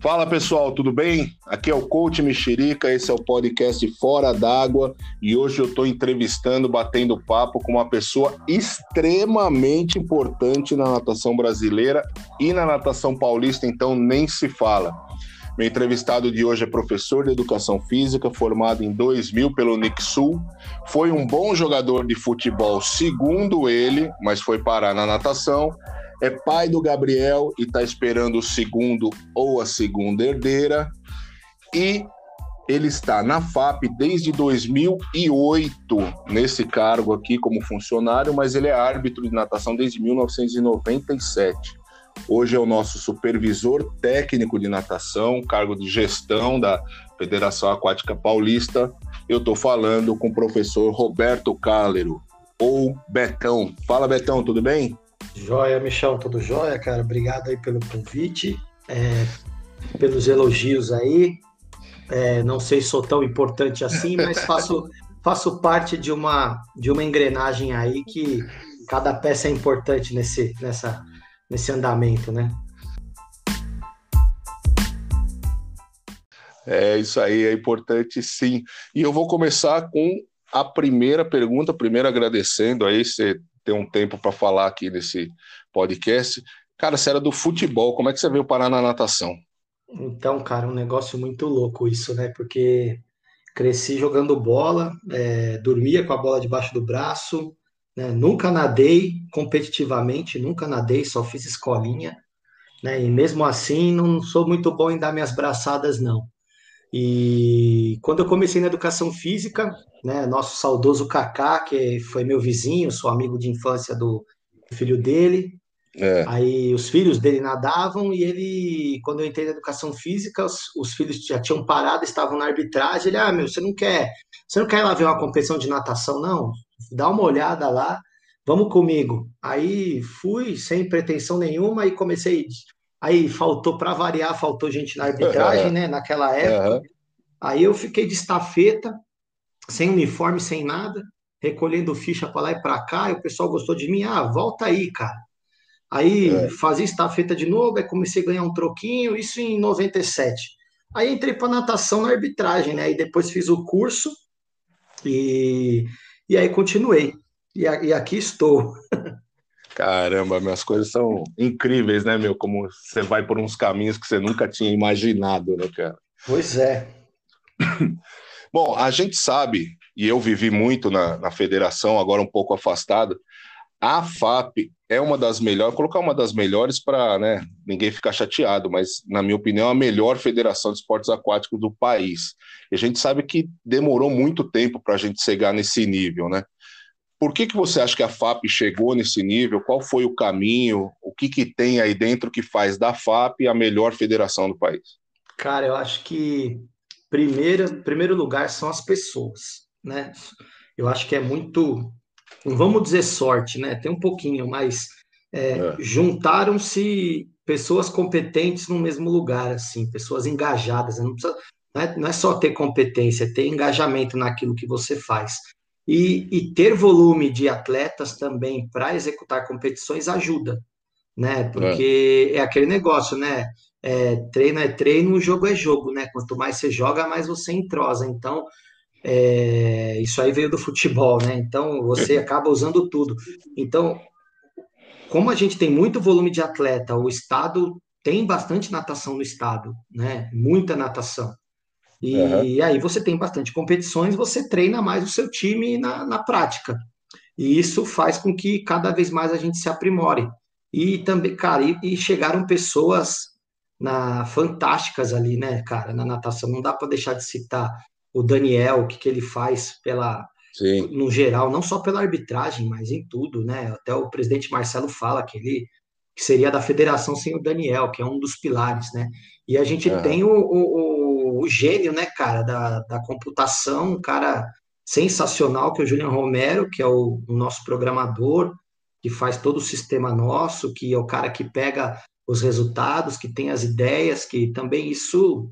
Fala pessoal, tudo bem? Aqui é o Coach Mexerica, esse é o podcast Fora d'Água e hoje eu estou entrevistando, batendo papo com uma pessoa extremamente importante na natação brasileira e na natação paulista, então nem se fala. Meu entrevistado de hoje é professor de educação física, formado em 2000 pelo Sul. Foi um bom jogador de futebol, segundo ele, mas foi parar na natação é pai do Gabriel e está esperando o segundo ou a segunda herdeira. E ele está na FAP desde 2008, nesse cargo aqui como funcionário, mas ele é árbitro de natação desde 1997. Hoje é o nosso supervisor técnico de natação, cargo de gestão da Federação Aquática Paulista. Eu estou falando com o professor Roberto Cálero, ou Betão. Fala, Betão, tudo bem? Joia, Michel, tudo jóia, cara? Obrigado aí pelo convite, é, pelos elogios aí. É, não sei se sou tão importante assim, mas faço, faço parte de uma, de uma engrenagem aí que cada peça é importante nesse, nessa, nesse andamento, né? É isso aí, é importante sim. E eu vou começar com a primeira pergunta, primeiro agradecendo aí você ter um tempo para falar aqui nesse podcast. Cara, você era do futebol, como é que você veio parar na natação? Então, cara, um negócio muito louco isso, né? Porque cresci jogando bola, é, dormia com a bola debaixo do braço, né? nunca nadei competitivamente, nunca nadei, só fiz escolinha, né? E mesmo assim não sou muito bom em dar minhas braçadas, não. E quando eu comecei na educação física, né, nosso saudoso Kaká, que foi meu vizinho, sou amigo de infância do filho dele. É. Aí os filhos dele nadavam e ele, quando eu entrei na educação física, os, os, filhos já tinham parado, estavam na arbitragem. Ele, ah, meu, você não quer, você não quer ir lá ver uma competição de natação, não? Dá uma olhada lá, vamos comigo. Aí fui sem pretensão nenhuma e comecei Aí faltou, para variar, faltou gente na arbitragem, né? Naquela época. Aí eu fiquei de estafeta, sem uniforme, sem nada, recolhendo ficha para lá e para cá. E o pessoal gostou de mim. Ah, volta aí, cara. Aí é. fazia estafeta de novo, aí comecei a ganhar um troquinho, isso em 97. Aí entrei para natação na arbitragem, né? E depois fiz o curso e, e aí continuei. E, e aqui estou. Caramba, minhas coisas são incríveis, né, meu? Como você vai por uns caminhos que você nunca tinha imaginado, né, cara? Pois é. Bom, a gente sabe, e eu vivi muito na, na federação, agora um pouco afastado, a FAP é uma das melhores, colocar uma das melhores para né, ninguém ficar chateado, mas, na minha opinião, a melhor federação de esportes aquáticos do país. E a gente sabe que demorou muito tempo para a gente chegar nesse nível, né? Por que, que você acha que a FAP chegou nesse nível? Qual foi o caminho? O que, que tem aí dentro que faz da FAP a melhor federação do país? Cara, eu acho que primeiro, primeiro lugar são as pessoas, né? Eu acho que é muito, não vamos dizer sorte, né? Tem um pouquinho, mas é, é. juntaram-se pessoas competentes no mesmo lugar, assim, pessoas engajadas. Não, precisa, não, é, não é só ter competência, é ter engajamento naquilo que você faz. E, e ter volume de atletas também para executar competições ajuda, né? Porque é, é aquele negócio, né? É, treino é treino, jogo é jogo, né? Quanto mais você joga, mais você entrosa. Então, é, isso aí veio do futebol, né? Então, você acaba usando tudo. Então, como a gente tem muito volume de atleta, o estado tem bastante natação no estado, né? Muita natação. E uhum. aí você tem bastante competições, você treina mais o seu time na, na prática. E isso faz com que cada vez mais a gente se aprimore. E também, cara, e, e chegaram pessoas na fantásticas ali, né, cara, na natação. Não dá para deixar de citar o Daniel, o que, que ele faz pela Sim. no geral, não só pela arbitragem, mas em tudo, né? Até o presidente Marcelo fala que ele que seria da federação sem o Daniel, que é um dos pilares, né? E a gente é. tem o, o o gênio, né, cara, da, da computação, um cara sensacional, que é o Julian Romero, que é o, o nosso programador, que faz todo o sistema nosso, que é o cara que pega os resultados, que tem as ideias, que também isso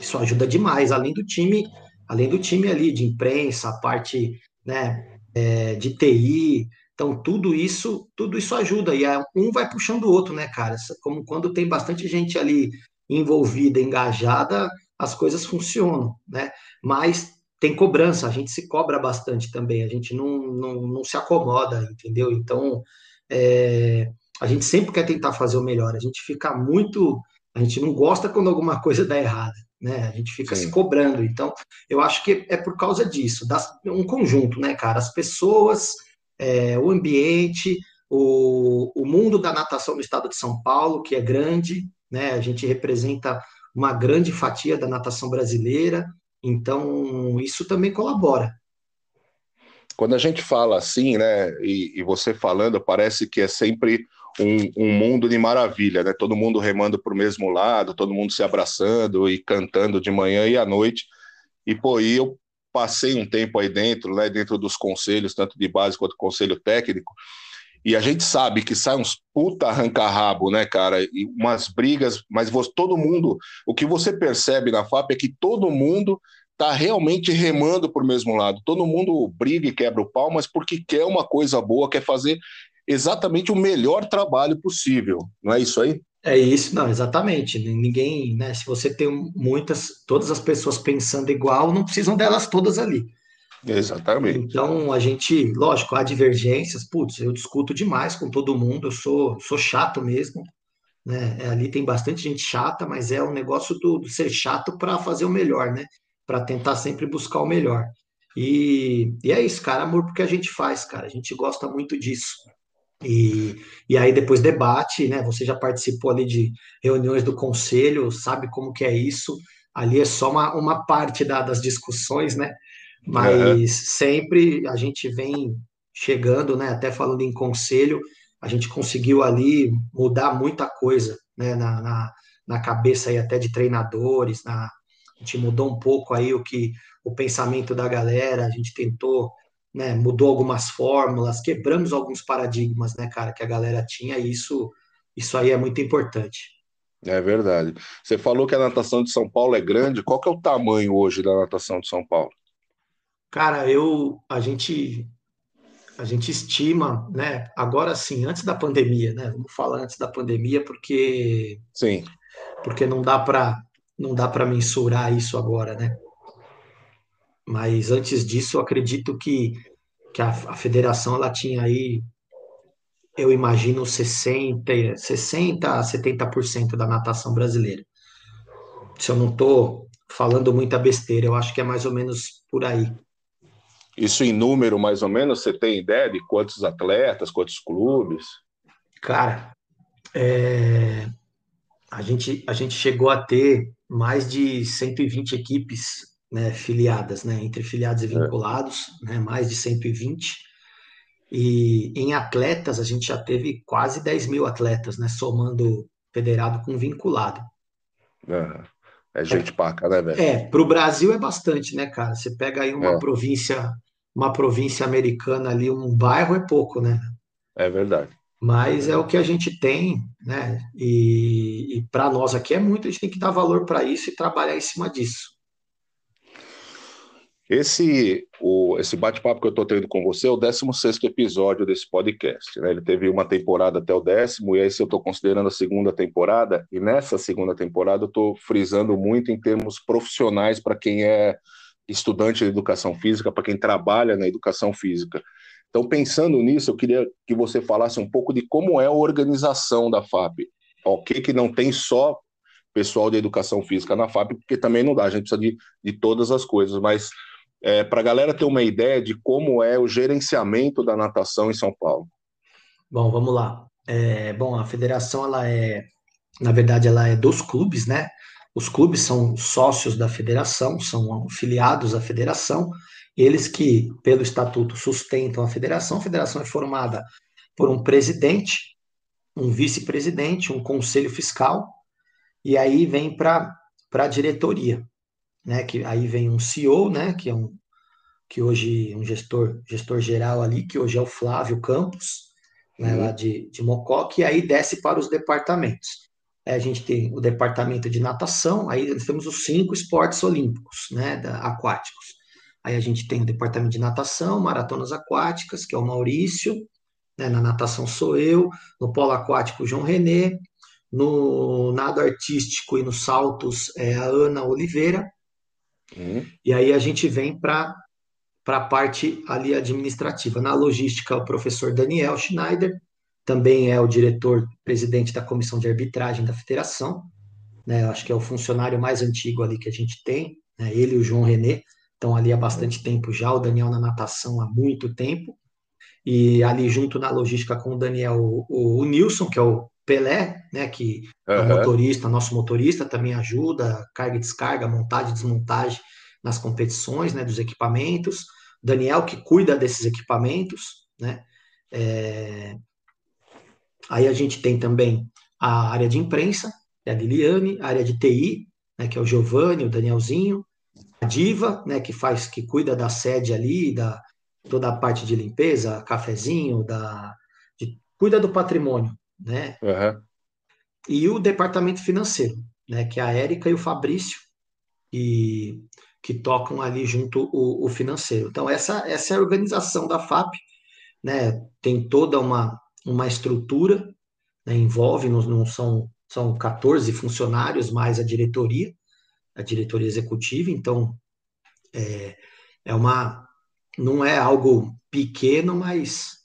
isso ajuda demais, além do time, além do time ali de imprensa, a parte, né, é, de TI, então tudo isso, tudo isso ajuda e um vai puxando o outro, né, cara? Como quando tem bastante gente ali envolvida, engajada, as coisas funcionam, né? Mas tem cobrança, a gente se cobra bastante também, a gente não, não, não se acomoda, entendeu? Então, é, a gente sempre quer tentar fazer o melhor, a gente fica muito, a gente não gosta quando alguma coisa dá errado, né? A gente fica Sim. se cobrando. Então, eu acho que é por causa disso, das, um conjunto, né, cara? As pessoas, é, o ambiente, o, o mundo da natação do estado de São Paulo, que é grande, né? A gente representa uma grande fatia da natação brasileira, então isso também colabora. Quando a gente fala assim, né, e, e você falando, parece que é sempre um, um, mundo de maravilha, né? Todo mundo remando para o mesmo lado, todo mundo se abraçando e cantando de manhã e à noite. E pô, e eu passei um tempo aí dentro, né, dentro dos conselhos, tanto de base quanto conselho técnico, e a gente sabe que sai uns puta arranca-rabo, né, cara? E umas brigas, mas todo mundo. O que você percebe na FAP é que todo mundo tá realmente remando por mesmo lado. Todo mundo briga e quebra o pau, mas porque quer uma coisa boa, quer fazer exatamente o melhor trabalho possível. Não é isso aí? É isso, não, exatamente. Ninguém, né? Se você tem muitas, todas as pessoas pensando igual, não precisam delas todas ali. Exatamente. Então, a gente, lógico, há divergências, putz, eu discuto demais com todo mundo, eu sou, sou chato mesmo, né? É, ali tem bastante gente chata, mas é um negócio do, do ser chato para fazer o melhor, né? Para tentar sempre buscar o melhor. E, e é isso, cara, amor porque a gente faz, cara, a gente gosta muito disso. E, e aí depois debate, né? Você já participou ali de reuniões do conselho, sabe como que é isso? Ali é só uma, uma parte da, das discussões, né? Mas uhum. sempre a gente vem chegando, né? Até falando em conselho, a gente conseguiu ali mudar muita coisa, né? Na, na, na cabeça aí até de treinadores, na, a gente mudou um pouco aí o que o pensamento da galera, a gente tentou, né? Mudou algumas fórmulas, quebramos alguns paradigmas, né, cara, que a galera tinha. E isso, isso aí é muito importante. É verdade. Você falou que a natação de São Paulo é grande. Qual que é o tamanho hoje da natação de São Paulo? Cara, eu a gente a gente estima, né? Agora sim, antes da pandemia, né? Vamos falar antes da pandemia porque sim, porque não dá para não dá para mensurar isso agora, né? Mas antes disso, eu acredito que que a, a federação ela tinha aí eu imagino 60, 60 a 70% da natação brasileira. Se eu não estou falando muita besteira, eu acho que é mais ou menos por aí. Isso em número, mais ou menos, você tem ideia de quantos atletas, quantos clubes? Cara, é... a, gente, a gente chegou a ter mais de 120 equipes né, filiadas, né, entre filiados e é. vinculados, é. né, mais de 120. E em atletas, a gente já teve quase 10 mil atletas, né, somando federado com vinculado. É, é gente é, paca, né, velho? É, para o Brasil é bastante, né, cara? Você pega aí uma é. província uma província americana ali, um bairro é pouco, né? É verdade. Mas é o que a gente tem, né? E, e para nós aqui é muito, a gente tem que dar valor para isso e trabalhar em cima disso. Esse, o, esse bate-papo que eu estou tendo com você é o 16 episódio desse podcast. Né? Ele teve uma temporada até o décimo, e aí, se eu estou considerando a segunda temporada, e nessa segunda temporada eu estou frisando muito em termos profissionais para quem é estudante de educação física, para quem trabalha na educação física. Então, pensando nisso, eu queria que você falasse um pouco de como é a organização da FAP. Ok, que não tem só pessoal de educação física na FAP, porque também não dá, a gente precisa de, de todas as coisas, mas é, para a galera ter uma ideia de como é o gerenciamento da natação em São Paulo. Bom, vamos lá. É, bom, a federação, ela é, na verdade, ela é dos clubes, né? Os clubes são sócios da federação, são filiados à federação, eles que, pelo estatuto, sustentam a federação. A federação é formada por um presidente, um vice-presidente, um conselho fiscal, e aí vem para a diretoria, né? Que aí vem um CEO, né? Que é um que hoje um gestor gestor geral ali, que hoje é o Flávio Campos, né, lá de, de Mococa, e aí desce para os departamentos. É, a gente tem o departamento de natação, aí nós temos os cinco esportes olímpicos, né, da, aquáticos. Aí a gente tem o departamento de natação, maratonas aquáticas, que é o Maurício, né, na natação sou eu, no polo aquático o João Renê, No nado artístico e nos saltos é a Ana Oliveira. Uhum. E aí a gente vem para a parte ali administrativa. Na logística, o professor Daniel Schneider, também é o diretor presidente da comissão de arbitragem da federação, né? Acho que é o funcionário mais antigo ali que a gente tem, né? Ele e o João René estão ali há bastante tempo já, o Daniel na natação há muito tempo. E ali junto na logística com o Daniel, o, o Nilson, que é o Pelé, né, que uhum. é o motorista, nosso motorista, também ajuda, carga e descarga, montagem e desmontagem nas competições, né, dos equipamentos. Daniel que cuida desses equipamentos, né. É... Aí a gente tem também a área de imprensa, é a Liliane, a área de TI, né, que é o Giovanni, o Danielzinho, a Diva, né, que faz, que cuida da sede ali, da toda a parte de limpeza, cafezinho, da, de, cuida do patrimônio, né? Uhum. E o departamento financeiro, né? Que é a Érica e o Fabrício, e, que tocam ali junto o, o financeiro. Então, essa, essa é a organização da FAP, né? Tem toda uma, uma estrutura, né? envolve, não, não são, são 14 funcionários mais a diretoria, a diretoria executiva, então é, é uma não é algo pequeno, mas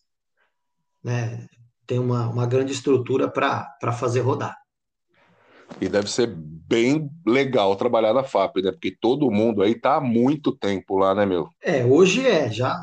né, tem uma, uma grande estrutura para fazer rodar. E deve ser bem legal trabalhar na FAP, né? Porque todo mundo aí tá há muito tempo lá, né, meu? É, hoje é, já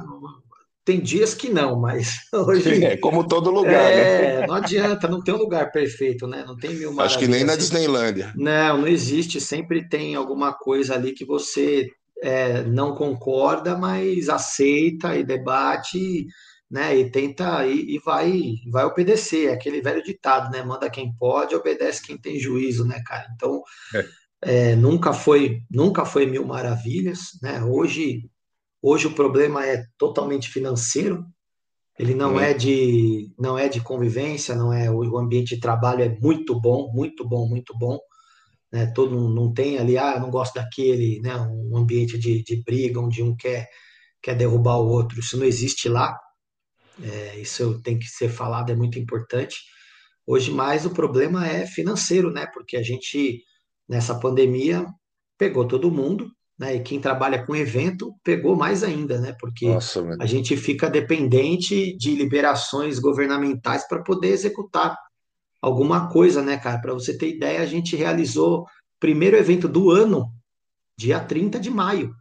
tem dias que não, mas hoje. É como todo lugar, é, né? não adianta, não tem um lugar perfeito, né? Não tem mil maravilhas. Acho que nem na. Disneylândia. Não, não existe. Sempre tem alguma coisa ali que você é, não concorda, mas aceita e debate né? E tenta e, e, vai vai obedecer. É aquele velho ditado, né? Manda quem pode, obedece quem tem juízo, né, cara? Então é. É, nunca foi nunca foi mil maravilhas, né? Hoje hoje o problema é totalmente financeiro. Ele não hum. é de não é de convivência, não é o ambiente de trabalho é muito bom, muito bom, muito bom. Né? Todo não tem ali, ah, eu não gosto daquele, né? Um ambiente de, de briga onde um quer quer derrubar o outro. Isso não existe lá. É, isso tem que ser falado, é muito importante. Hoje mais o problema é financeiro, né? Porque a gente nessa pandemia pegou todo mundo, né? E quem trabalha com evento pegou mais ainda, né? Porque Nossa, a gente fica dependente de liberações governamentais para poder executar alguma coisa, né, cara? Para você ter ideia, a gente realizou o primeiro evento do ano, dia 30 de maio.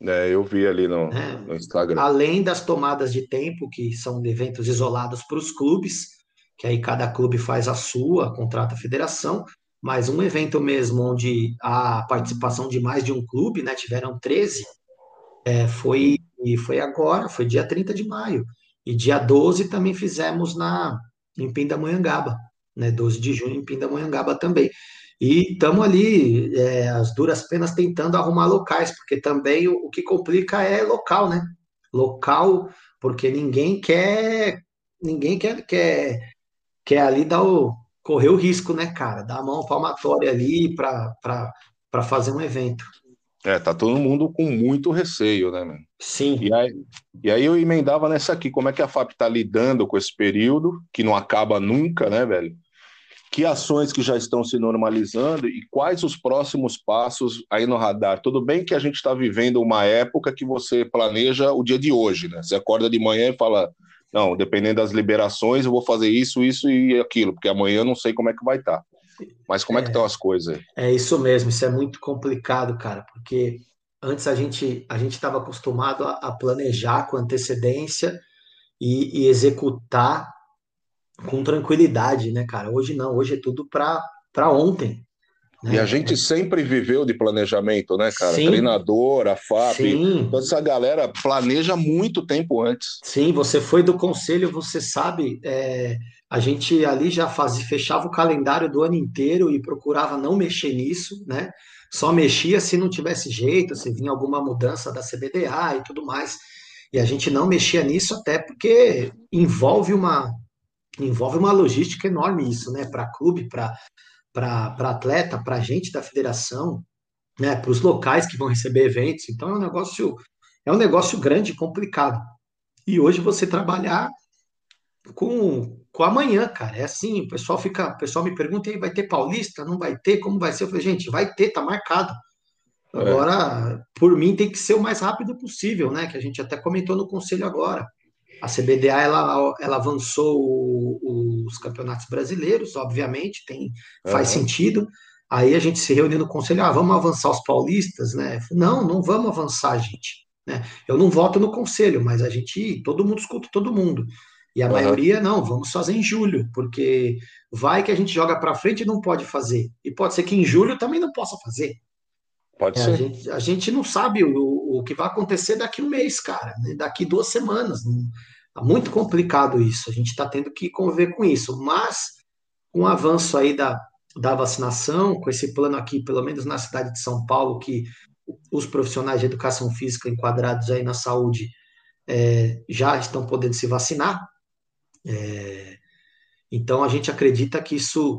É, eu vi ali no, é, no Instagram. Além das tomadas de tempo, que são eventos isolados para os clubes, que aí cada clube faz a sua, contrata a federação, mas um evento mesmo onde a participação de mais de um clube, né, tiveram 13, é, foi, foi agora, foi dia 30 de maio. E dia 12 também fizemos na, em Pindamonhangaba, né, 12 de junho em Pindamonhangaba também. E estamos ali, é, as duras penas, tentando arrumar locais, porque também o, o, que complica é local, né? Local, porque ninguém quer, ninguém quer, quer, quer ali dar o, correr o risco, né, cara? Dar a mão palmatória ali para fazer um evento. É, tá todo mundo com muito receio, né, mano? Sim. E aí, e aí eu emendava nessa aqui, como é que a FAP tá lidando com esse período, que não acaba nunca, né, velho? Que ações que já estão se normalizando e quais os próximos passos aí no radar? Tudo bem que a gente está vivendo uma época que você planeja o dia de hoje, né? Você acorda de manhã e fala, não, dependendo das liberações, eu vou fazer isso, isso e aquilo, porque amanhã eu não sei como é que vai estar. Tá. Mas como é, é que estão as coisas aí? É isso mesmo, isso é muito complicado, cara, porque antes a gente a gente estava acostumado a, a, planejar com antecedência e, e executar com tranquilidade, né, cara? Hoje não, hoje é tudo para ontem. Né? E a gente sempre viveu de planejamento, né, cara? Sim. Treinador, a FAP, Sim. toda essa galera planeja muito tempo antes. Sim, você foi do conselho, você sabe, é, a gente ali já fazia, fechava o calendário do ano inteiro e procurava não mexer nisso, né? Só mexia se não tivesse jeito, se vinha alguma mudança da CBDA e tudo mais. E a gente não mexia nisso até porque envolve uma, envolve uma logística enorme isso, né? Para clube, para atleta, para gente da federação, né? Para os locais que vão receber eventos. Então é um negócio é um negócio grande, complicado. E hoje você trabalhar com, com amanhã, cara. É assim, o pessoal fica, o pessoal me pergunta, aí vai ter Paulista? Não vai ter? Como vai ser? Eu falei, gente, vai ter, tá marcado. É. Agora, é. por mim, tem que ser o mais rápido possível, né? Que a gente até comentou no conselho agora. A CBDA ela, ela avançou o, os campeonatos brasileiros, obviamente, tem faz uhum. sentido. Aí a gente se reuniu no conselho, ah, vamos avançar os paulistas, né? Não, não vamos avançar, gente. Né? Eu não voto no conselho, mas a gente, todo mundo escuta todo mundo. E a uhum. maioria, não, vamos fazer em julho, porque vai que a gente joga para frente e não pode fazer. E pode ser que em julho também não possa fazer. Pode é, ser. A gente, a gente, não sabe o, o que vai acontecer daqui um mês, cara, né? daqui duas semanas. Tá muito complicado isso. A gente está tendo que conviver com isso. Mas, com o avanço aí da, da vacinação, com esse plano aqui, pelo menos na cidade de São Paulo, que os profissionais de educação física enquadrados aí na saúde é, já estão podendo se vacinar. É, então, a gente acredita que isso,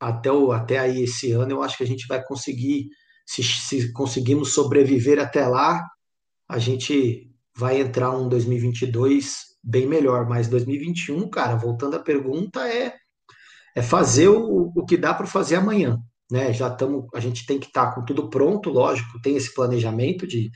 até, o, até aí esse ano, eu acho que a gente vai conseguir se, se conseguimos sobreviver até lá, a gente vai entrar um 2022 bem melhor. Mas 2021, cara, voltando à pergunta, é, é fazer o, o que dá para fazer amanhã. Né? Já estamos, a gente tem que estar tá com tudo pronto, lógico, tem esse planejamento de,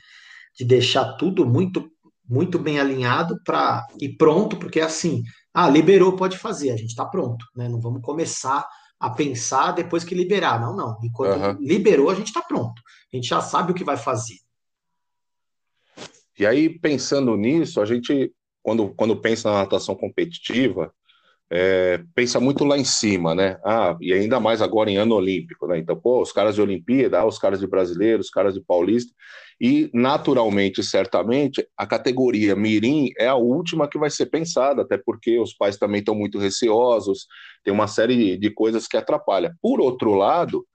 de deixar tudo muito muito bem alinhado para ir pronto, porque assim, ah, liberou, pode fazer, a gente está pronto, né? Não vamos começar a pensar depois que liberar. Não, não. Enquanto uhum. liberou, a gente está pronto. A gente já sabe o que vai fazer. E aí, pensando nisso, a gente, quando, quando pensa na natação competitiva, é, pensa muito lá em cima, né? Ah, e ainda mais agora em ano olímpico, né? Então, pô, os caras de Olimpíada, os caras de brasileiro, os caras de paulista, e naturalmente, certamente, a categoria Mirim é a última que vai ser pensada, até porque os pais também estão muito receosos, tem uma série de coisas que atrapalham. Por outro lado,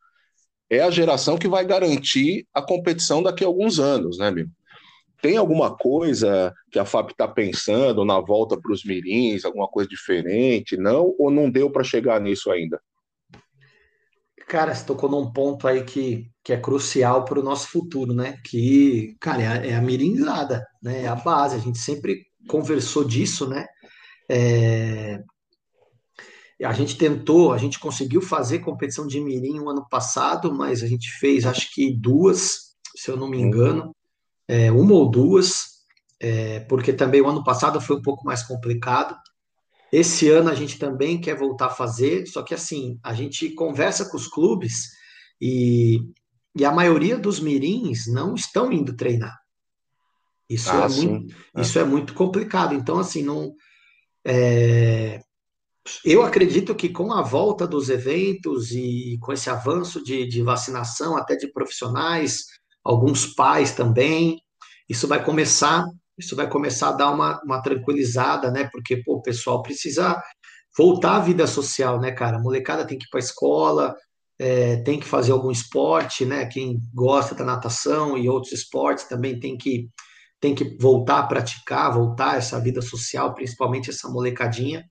é a geração que vai garantir a competição daqui a alguns anos, né, meu? Tem alguma coisa que a FAP está pensando na volta para os mirins, alguma coisa diferente, não? Ou não deu para chegar nisso ainda? Cara, você tocou num ponto aí que, que é crucial para o nosso futuro, né? Que, cara, é a, é a mirinzada, né? É a base. A gente sempre conversou disso, né? É... A gente tentou, a gente conseguiu fazer competição de mirim o ano passado, mas a gente fez acho que duas, se eu não me engano é, uma ou duas, é, porque também o ano passado foi um pouco mais complicado. Esse ano a gente também quer voltar a fazer, só que assim, a gente conversa com os clubes e, e a maioria dos mirins não estão indo treinar. Isso, ah, é, muito, isso é muito complicado. Então, assim, não. É, eu acredito que com a volta dos eventos e com esse avanço de, de vacinação, até de profissionais, alguns pais também. Isso vai começar, isso vai começar a dar uma, uma tranquilizada, né? Porque pô, o pessoal precisa voltar à vida social, né, cara? A molecada tem que ir para a escola, é, tem que fazer algum esporte, né? Quem gosta da natação e outros esportes também tem que tem que voltar a praticar, voltar essa vida social, principalmente essa molecadinha.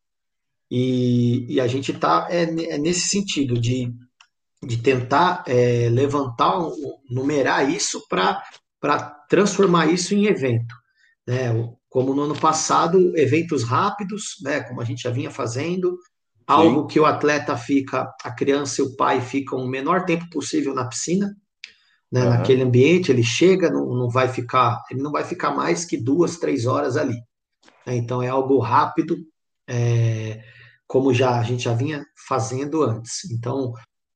E, e a gente está é, é, nesse sentido de de tentar é, levantar, numerar isso para transformar isso em evento. Né? Como no ano passado, eventos rápidos, né? como a gente já vinha fazendo, algo que o atleta fica, a criança e o pai ficam o menor tempo possível na piscina, né? Uhum. naquele ambiente, ele chega, não, não vai ficar, ele não vai ficar mais que duas, três horas ali. Né? Então é algo rápido, é, como já a gente já vinha fazendo antes. Então,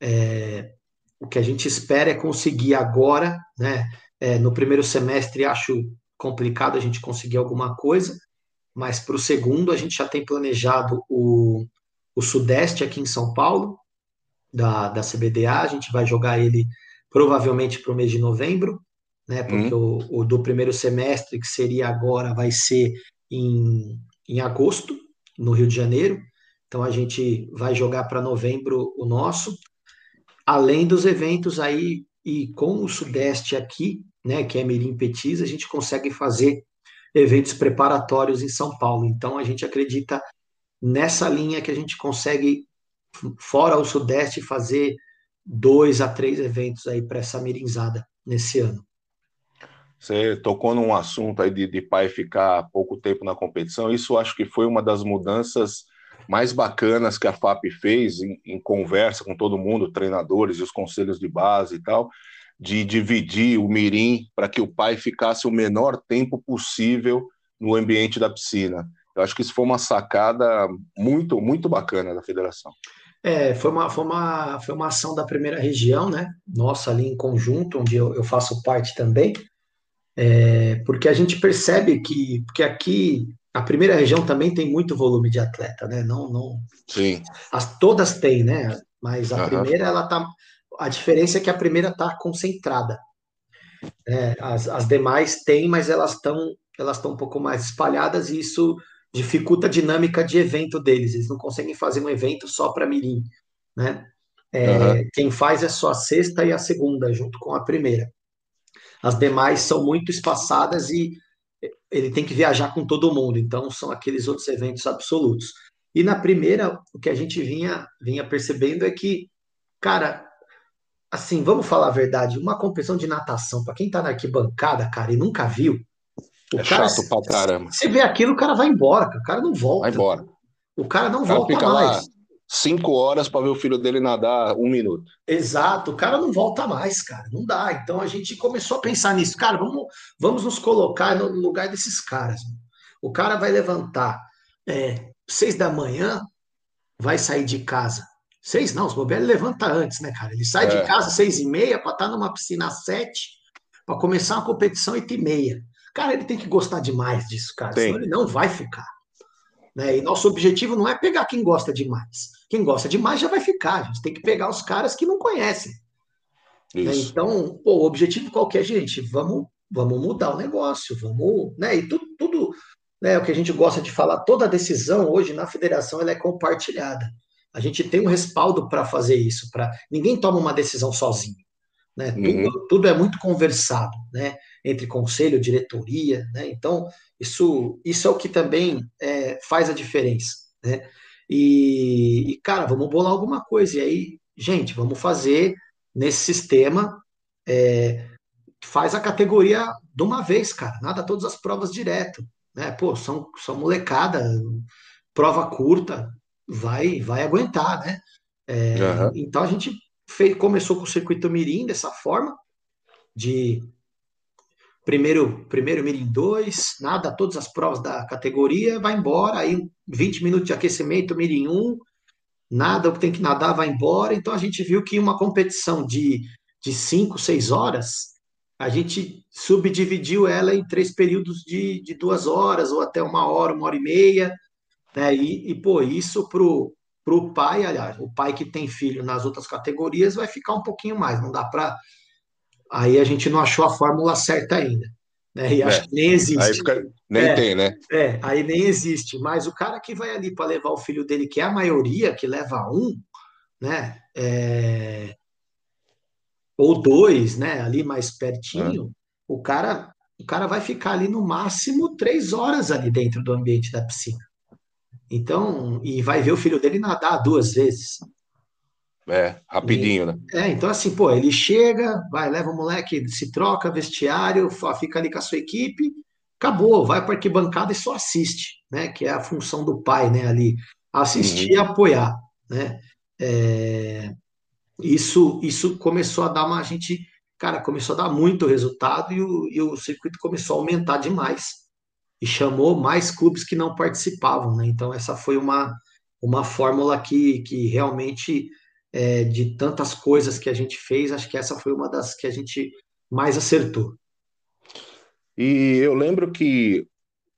é, o que a gente espera é conseguir agora, né? É, no primeiro semestre acho complicado a gente conseguir alguma coisa, mas para o segundo a gente já tem planejado o, o Sudeste aqui em São Paulo, da, da CBDA, a gente vai jogar ele provavelmente para o mês de novembro, né? Porque hum. o, o, do primeiro semestre, que seria agora, vai ser em, em agosto, no Rio de Janeiro. Então a gente vai jogar para novembro o nosso além dos eventos aí, e com o Sudeste aqui, né, que é Mirim Petis, a gente consegue fazer eventos preparatórios em São Paulo. Então, a gente acredita nessa linha que a gente consegue, fora o Sudeste, fazer dois a três eventos aí para essa mirinzada nesse ano. Você tocou num assunto aí de, de pai ficar pouco tempo na competição. Isso acho que foi uma das mudanças mais bacanas que a FAP fez em, em conversa com todo mundo, treinadores e os conselhos de base e tal, de dividir o mirim para que o pai ficasse o menor tempo possível no ambiente da piscina. Eu acho que isso foi uma sacada muito, muito bacana da federação. É, foi uma, foi uma, foi uma ação da primeira região, né? Nossa, ali em conjunto, onde eu, eu faço parte também, é, porque a gente percebe que, porque aqui a primeira região também tem muito volume de atleta, né? Não, não. Sim. As todas têm, né? Mas a uhum. primeira, ela tá. A diferença é que a primeira está concentrada. É, as, as demais têm, mas elas estão elas estão um pouco mais espalhadas e isso dificulta a dinâmica de evento deles. Eles não conseguem fazer um evento só para mirim, né? É, uhum. Quem faz é só a sexta e a segunda, junto com a primeira. As demais são muito espaçadas e ele tem que viajar com todo mundo, então são aqueles outros eventos absolutos. E na primeira, o que a gente vinha, vinha percebendo é que, cara, assim, vamos falar a verdade, uma competição de natação, para quem tá na arquibancada, cara, e nunca viu, o é cara, chato pra caramba. Você vê aquilo, o cara vai embora, o cara não volta. Vai embora. O cara não o cara volta fica mais. Lá cinco horas para ver o filho dele nadar um minuto. Exato, o cara não volta mais, cara, não dá. Então a gente começou a pensar nisso, cara, vamos, vamos nos colocar no lugar desses caras. O cara vai levantar é, seis da manhã, vai sair de casa. Seis não, os bobeira ele levanta antes, né, cara? Ele sai é. de casa seis e meia para estar tá numa piscina às sete, para começar uma competição oito e meia. Cara, ele tem que gostar demais disso, cara, tem. senão ele não vai ficar. Né? E nosso objetivo não é pegar quem gosta demais. Quem gosta demais já vai ficar. A gente tem que pegar os caras que não conhecem. Né? Então, pô, o objetivo qualquer, gente, vamos, vamos mudar o negócio, vamos, né? E tudo, tudo, né? O que a gente gosta de falar, toda decisão hoje na federação ela é compartilhada. A gente tem um respaldo para fazer isso. Para ninguém toma uma decisão sozinho. Né? Uhum. Tudo, tudo, é muito conversado, né? Entre conselho, diretoria, né? Então, isso, isso é o que também é, faz a diferença, né? E, e, cara, vamos bolar alguma coisa. E aí, gente, vamos fazer nesse sistema. É, faz a categoria de uma vez, cara. Nada todas as provas direto. Né? Pô, são, são molecada, prova curta, vai, vai aguentar, né? É, uhum. Então a gente fez, começou com o circuito Mirim dessa forma, de primeiro, primeiro Mirim 2, nada, todas as provas da categoria, vai embora, aí 20 minutos de aquecimento, Mirim 1, nada, o que tem que nadar vai embora. Então a gente viu que uma competição de, de 5, 6 horas, a gente subdividiu ela em três períodos de, de duas horas, ou até uma hora, uma hora e meia, né? E, e pô, isso pro para o pai, aliás, o pai que tem filho nas outras categorias vai ficar um pouquinho mais, não dá para. Aí a gente não achou a fórmula certa ainda. Né? E é, acho que nem existe. Aí fica... Nem é, tem, né? É, aí nem existe. Mas o cara que vai ali para levar o filho dele, que é a maioria, que leva um, né? É... Ou dois, né? Ali mais pertinho, é. o cara, o cara vai ficar ali no máximo três horas ali dentro do ambiente da piscina. Então, e vai ver o filho dele nadar duas vezes. É, rapidinho, e, né? É, então assim, pô, ele chega, vai, leva o moleque, se troca, vestiário, fica ali com a sua equipe, acabou, vai para arquibancada e só assiste, né? Que é a função do pai, né? Ali, assistir uhum. e apoiar, né? É, isso, isso começou a dar uma, a gente, cara, começou a dar muito resultado e o, e o circuito começou a aumentar demais e chamou mais clubes que não participavam, né? Então essa foi uma, uma fórmula que, que realmente é, de tantas coisas que a gente fez, acho que essa foi uma das que a gente mais acertou. E eu lembro que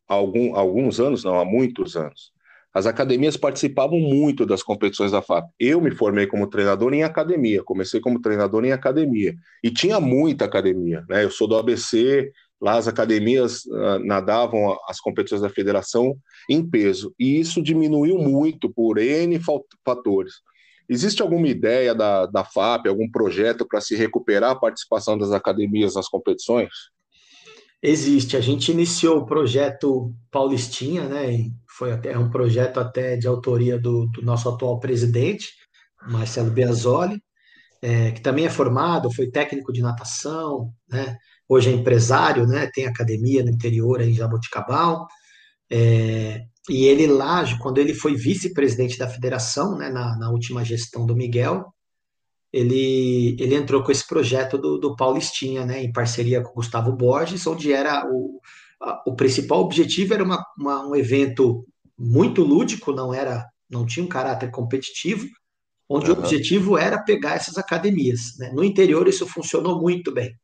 algum, alguns anos, não, há muitos anos, as academias participavam muito das competições da FAP. Eu me formei como treinador em academia, comecei como treinador em academia. E tinha muita academia, né? Eu sou do ABC, Lá as academias uh, nadavam as competições da federação em peso, e isso diminuiu muito por N fatores. Existe alguma ideia da, da FAP, algum projeto para se recuperar a participação das academias nas competições? Existe. A gente iniciou o projeto Paulistinha, né? Foi até um projeto até de autoria do, do nosso atual presidente, Marcelo Biasoli, é, que também é formado, foi técnico de natação, né? hoje é empresário, né? Tem academia no interior em Jaboticabal. É, e ele lá, quando ele foi vice-presidente da federação, né, na, na, última gestão do Miguel, ele, ele entrou com esse projeto do, do Paulistinha, né, em parceria com o Gustavo Borges, onde era o, a, o principal objetivo era uma, uma, um evento muito lúdico, não era, não tinha um caráter competitivo, onde uhum. o objetivo era pegar essas academias. Né? No interior isso funcionou muito bem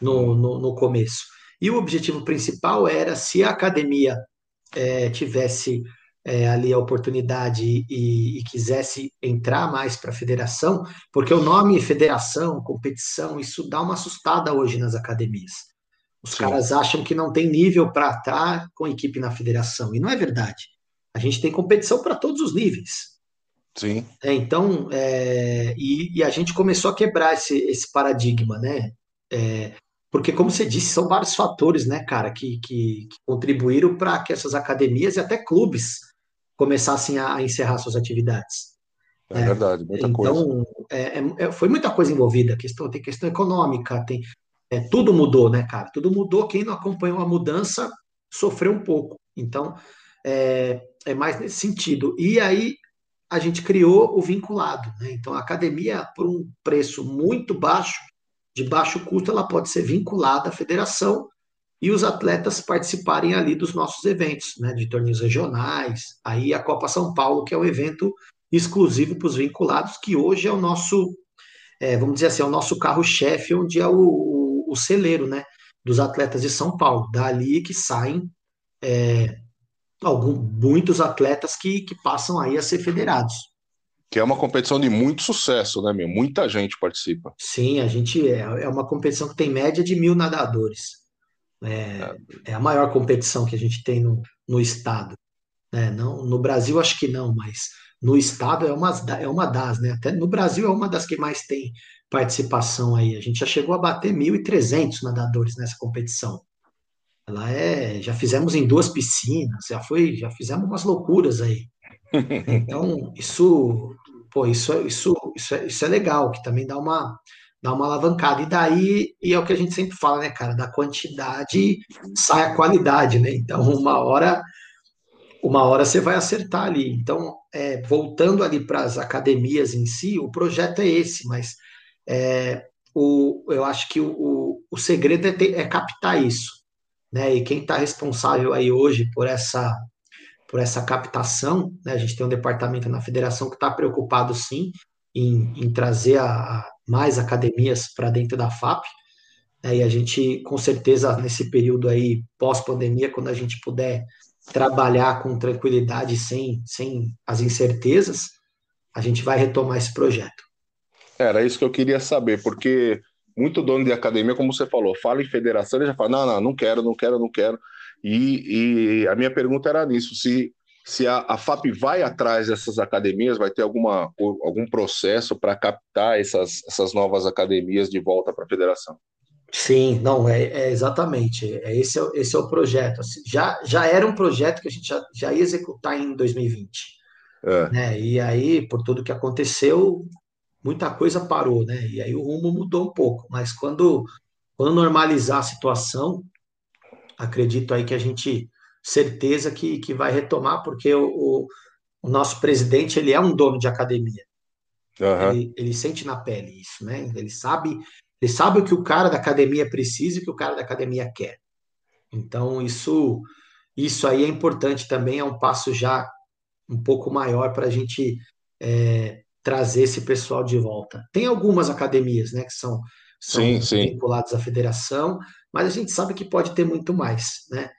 no, no, no começo. E o objetivo principal era se a academia é, tivesse é, ali a oportunidade e, e quisesse entrar mais para a federação, porque o nome federação, competição, isso dá uma assustada hoje nas academias. Os Sim. caras acham que não tem nível para estar com equipe na federação, e não é verdade. A gente tem competição para todos os níveis. Sim. É, então, é, e, e, a gente começou a quebrar esse, esse paradigma, né? É, porque, como você disse, são vários fatores, né, cara, que, que, que contribuíram para que essas academias e até clubes começassem a, a encerrar suas atividades. É, é verdade, muita então, coisa. Então, é, foi muita coisa envolvida. Questão, tem questão econômica, tem é, tudo mudou, né, cara? Tudo mudou. Quem não acompanhou a mudança sofreu um pouco. Então, é, é mais nesse sentido. E aí a gente criou o vinculado, né? Então, a academia, por um preço muito baixo, de baixo custo, ela pode ser vinculada à federação e os atletas participarem ali dos nossos eventos, né, de torneios regionais. Aí a Copa São Paulo, que é o evento exclusivo para os vinculados, que hoje é o nosso, é, vamos dizer assim, é o nosso carro-chefe, onde é o, o, o, celeiro, né, dos atletas de São Paulo. Dali que saem é, algum, muitos atletas que, que passam aí a ser federados que é uma competição de muito sucesso, né, meu? Muita gente participa. Sim, a gente é, é uma competição que tem média de mil nadadores. É, é. é a maior competição que a gente tem no, no estado. Né? Não, no Brasil, acho que não, mas no estado é uma, é uma das, né? Até no Brasil é uma das que mais tem participação aí. A gente já chegou a bater 1.300 nadadores nessa competição. Ela é, já fizemos em duas piscinas, já foi, já fizemos umas loucuras aí. Então, isso pô, isso, é, isso, isso, é, isso é legal, que também dá uma, dá uma alavancada. E daí, e é o que a gente sempre fala, né, cara, da quantidade sai a qualidade, né? Então, uma hora, uma hora você vai acertar ali. Então, é, voltando ali para as academias em si, o projeto é esse, mas é, o, eu acho que o, o segredo é, ter, é captar isso. Né? E quem está responsável aí hoje por essa por essa captação. Né? A gente tem um departamento na federação que está preocupado, sim, em, em trazer a, a mais academias para dentro da FAP. Né? E a gente, com certeza, nesse período aí pós-pandemia, quando a gente puder trabalhar com tranquilidade, sem, sem as incertezas, a gente vai retomar esse projeto. Era isso que eu queria saber, porque muito dono de academia, como você falou, fala em federação, ele já fala, não, não, não quero, não quero, não quero. E, e a minha pergunta era nisso: se, se a, a, FAP vai atrás dessas academias, vai ter alguma, algum processo para captar essas, essas novas academias de volta para a federação? Sim, não, é, é, exatamente. É, esse, é, esse é o projeto. Assim, já, já era um projeto que a gente já, já ia executar em 2020. É. Né? E aí, por tudo que aconteceu, muita coisa parou, né? E aí o rumo mudou um pouco. Mas quando, quando normalizar a situação, acredito aí que a gente certeza que, que vai retomar, porque o, o, o nosso presidente ele é um dono de academia. Uhum. Ele, ele, sente na pele isso, né? Ele sabe, ele sabe o que o cara da academia precisa e o que o cara da academia quer. Então isso, isso aí é importante também, é um passo já um pouco maior para a gente é, trazer esse pessoal de volta. Tem algumas academias, né, que são, são sim, sim. vinculadas à federação, mas a gente sabe que pode ter muito mais, né?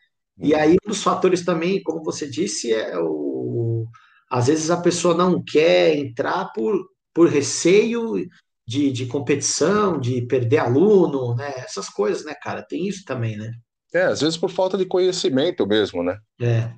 E uhum. aí um dos fatores também, como você disse, é o às vezes a pessoa não quer entrar por, por receio de, de competição, de perder aluno, né? Essas coisas, né, cara? Tem isso também, né? É, às vezes por falta de conhecimento mesmo, né? É.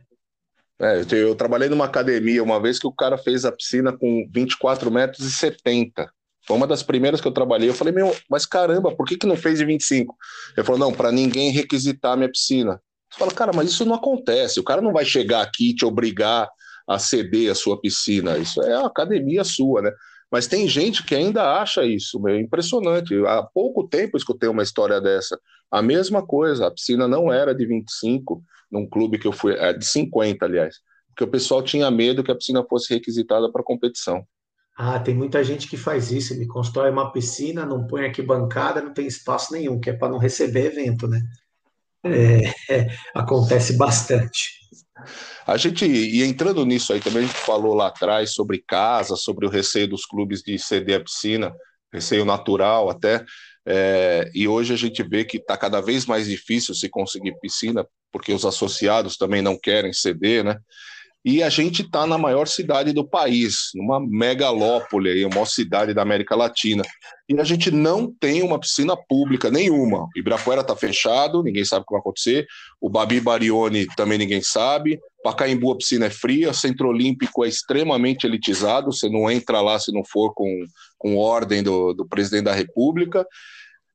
É, eu, eu trabalhei numa academia uma vez que o cara fez a piscina com 24 metros e 70. Foi uma das primeiras que eu trabalhei. Eu falei, meu, mas caramba, por que, que não fez de 25? Ele falou, não, para ninguém requisitar minha piscina. Você fala, cara, mas isso não acontece. O cara não vai chegar aqui e te obrigar a ceder a sua piscina. Isso é a academia sua, né? Mas tem gente que ainda acha isso, é impressionante. Há pouco tempo eu escutei uma história dessa. A mesma coisa, a piscina não era de 25, num clube que eu fui, é de 50, aliás, porque o pessoal tinha medo que a piscina fosse requisitada para competição. Ah, tem muita gente que faz isso, ele constrói uma piscina, não põe aqui bancada, não tem espaço nenhum, que é para não receber evento, né? É, é, acontece bastante. A gente, e entrando nisso aí também, a gente falou lá atrás sobre casa, sobre o receio dos clubes de ceder a piscina, receio natural até, é, e hoje a gente vê que está cada vez mais difícil se conseguir piscina, porque os associados também não querem ceder, né? E a gente está na maior cidade do país, numa megalópole, aí, a maior cidade da América Latina. E a gente não tem uma piscina pública nenhuma. O Ibirapuera está fechado, ninguém sabe o que vai acontecer. O Babi Barione também ninguém sabe. Pacaembu a piscina é fria. O Centro Olímpico é extremamente elitizado. Você não entra lá se não for com, com ordem do, do presidente da República.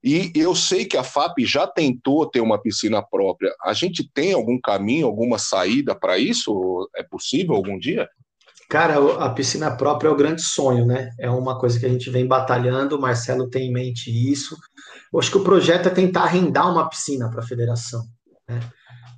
E eu sei que a FAP já tentou ter uma piscina própria. A gente tem algum caminho, alguma saída para isso? É possível algum dia? Cara, a piscina própria é o grande sonho, né? É uma coisa que a gente vem batalhando, o Marcelo tem em mente isso. Eu acho que o projeto é tentar arrendar uma piscina para a federação. Né?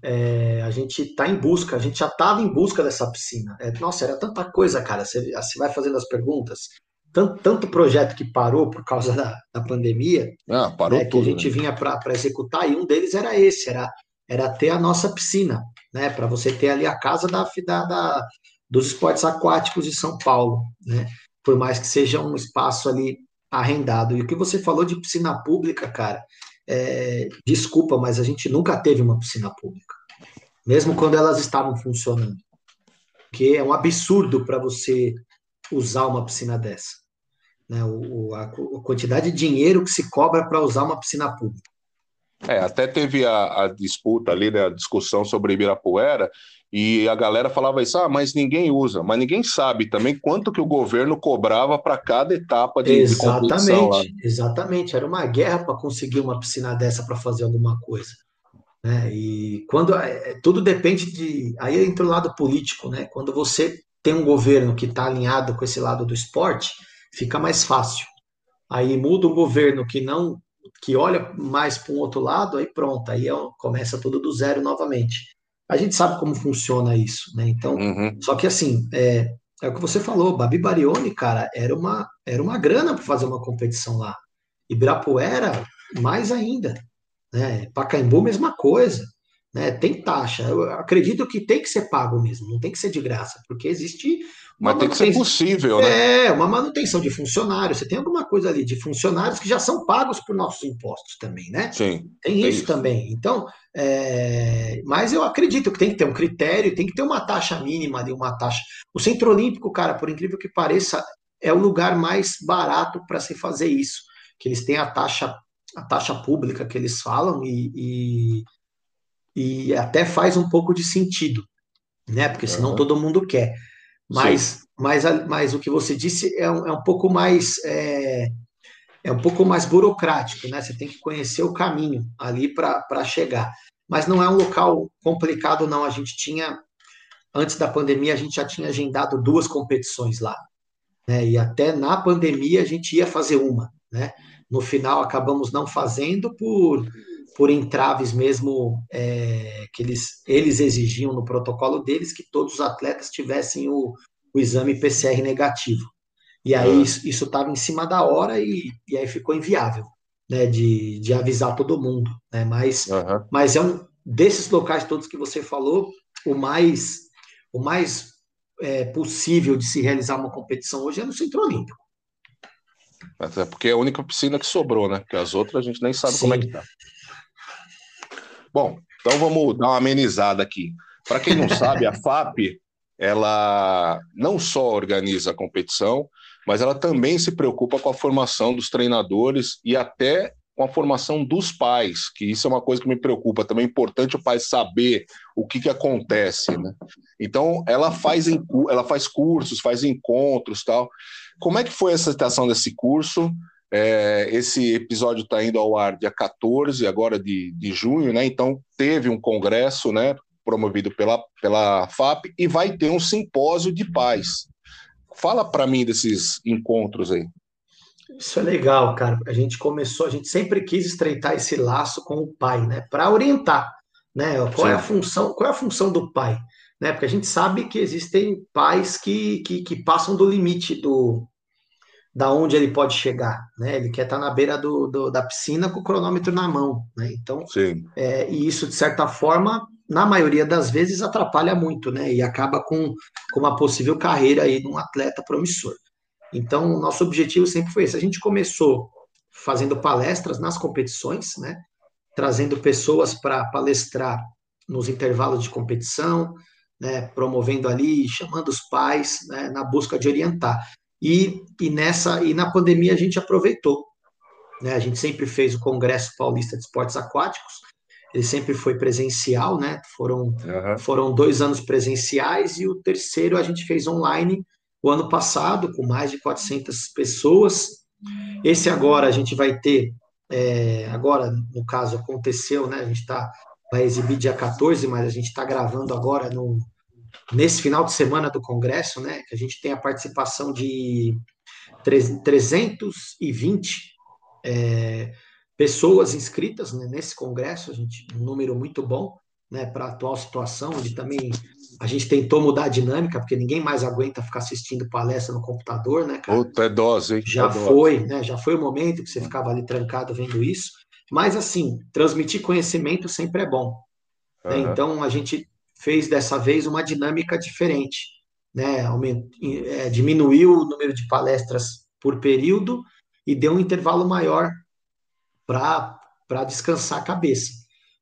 É, a gente está em busca, a gente já estava em busca dessa piscina. É, nossa, era tanta coisa, cara. Você, você vai fazendo as perguntas tanto, tanto projeto que parou por causa da, da pandemia, ah, parou né, tudo, que a gente né? vinha para executar, e um deles era esse, era, era ter a nossa piscina, né, para você ter ali a casa da, da, da, dos esportes aquáticos de São Paulo, né, por mais que seja um espaço ali arrendado. E o que você falou de piscina pública, cara, é, desculpa, mas a gente nunca teve uma piscina pública, mesmo quando elas estavam funcionando, que é um absurdo para você usar uma piscina dessa né, o, a, quantidade de dinheiro que se cobra para usar uma piscina pública. É, até teve a, a, disputa ali, né, a discussão sobre Ibirapuera, e a galera falava isso, ah, mas ninguém usa, mas ninguém sabe também quanto que o governo cobrava para cada etapa de, exatamente, de Exatamente, era uma guerra para conseguir uma piscina dessa para fazer alguma coisa. Né? E quando é, é, tudo depende de. Aí entra o lado político, né? Quando você tem um governo que está alinhado com esse lado do esporte, fica mais fácil. Aí muda um governo que não que olha mais para um outro lado, aí pronto, aí é começa tudo do zero novamente. A gente sabe como funciona isso, né? Então, uhum. só que assim, é, é o que você falou, Babi Barione, cara, era uma, era uma grana para fazer uma competição lá. Ibirapuera, mais ainda. Né? Pacaembu, mesma coisa. Né? Tem taxa. Eu acredito que tem que ser pago mesmo, não tem que ser de graça, porque existe mas tem que ser possível, né? É, uma manutenção de funcionários. Você tem alguma coisa ali de funcionários que já são pagos por nossos impostos também, né? Sim. Tem isso, isso, também. Então, é... mas eu acredito que tem que ter um critério, tem que ter uma taxa mínima de uma taxa. O Centro Olímpico, cara, por incrível que pareça, é o lugar mais barato para se fazer isso. Que eles têm a taxa, a taxa pública que eles falam e, e, e até faz um pouco de sentido, né? Porque senão uhum. todo mundo quer. Mas, mas, mas o que você disse é um, é um pouco mais é, é um pouco mais burocrático, né? Você tem que conhecer o caminho ali para chegar. Mas não é um local complicado, não. A gente tinha, antes da pandemia, a gente já tinha agendado duas competições lá. Né? E até na pandemia a gente ia fazer uma, né? No final acabamos não fazendo por por entraves mesmo é, que eles, eles exigiam no protocolo deles que todos os atletas tivessem o, o exame PCR negativo. E aí uhum. isso estava em cima da hora e, e aí ficou inviável né, de, de avisar todo mundo. Né? Mas, uhum. mas é um desses locais todos que você falou, o mais, o mais é, possível de se realizar uma competição hoje é no Centro Olímpico. Até porque é a única piscina que sobrou, né? Porque as outras a gente nem sabe Sim. como é que tá. Bom, então vamos dar uma amenizada aqui. Para quem não sabe, a FAP ela não só organiza a competição, mas ela também se preocupa com a formação dos treinadores e até com a formação dos pais, que isso é uma coisa que me preocupa. Também é importante o pai saber o que, que acontece, né? Então, ela faz, ela faz cursos, faz encontros tal. Como é que foi essa situação desse curso? É, esse episódio está indo ao ar dia 14, agora de, de junho, né? Então teve um congresso, né? Promovido pela, pela FAP e vai ter um simpósio de paz. Fala para mim desses encontros aí. Isso é legal, cara. A gente começou, a gente sempre quis estreitar esse laço com o pai, né? Para orientar, né? Qual Sim. é a função, qual é a função do pai, né? Porque a gente sabe que existem pais que, que, que passam do limite do da onde ele pode chegar, né? Ele quer estar na beira do, do da piscina com o cronômetro na mão, né? Então, Sim. É, e isso de certa forma, na maioria das vezes atrapalha muito, né? E acaba com, com uma possível carreira aí de um atleta promissor. Então, nosso objetivo sempre foi esse. A gente começou fazendo palestras nas competições, né? Trazendo pessoas para palestrar nos intervalos de competição, né? Promovendo ali, chamando os pais, né? Na busca de orientar. E, e nessa e na pandemia a gente aproveitou, né? A gente sempre fez o Congresso Paulista de Esportes Aquáticos. Ele sempre foi presencial, né? Foram uhum. foram dois anos presenciais e o terceiro a gente fez online o ano passado, com mais de 400 pessoas. Esse agora a gente vai ter, é, agora, no caso, aconteceu, né? A gente tá, vai exibir dia 14, mas a gente está gravando agora no, nesse final de semana do Congresso, né? Que a gente tem a participação de 320 é, pessoas inscritas né, nesse congresso, a gente, um número muito bom né, para a atual situação, onde também a gente tentou mudar a dinâmica, porque ninguém mais aguenta ficar assistindo palestra no computador, né, cara? Puta, é dose, hein? Já é foi, dose. né? Já foi o momento que você ficava ali trancado vendo isso. Mas, assim, transmitir conhecimento sempre é bom. Uhum. Né? Então, a gente fez dessa vez uma dinâmica diferente, né? É, diminuiu o número de palestras por período e deu um intervalo maior para descansar a cabeça.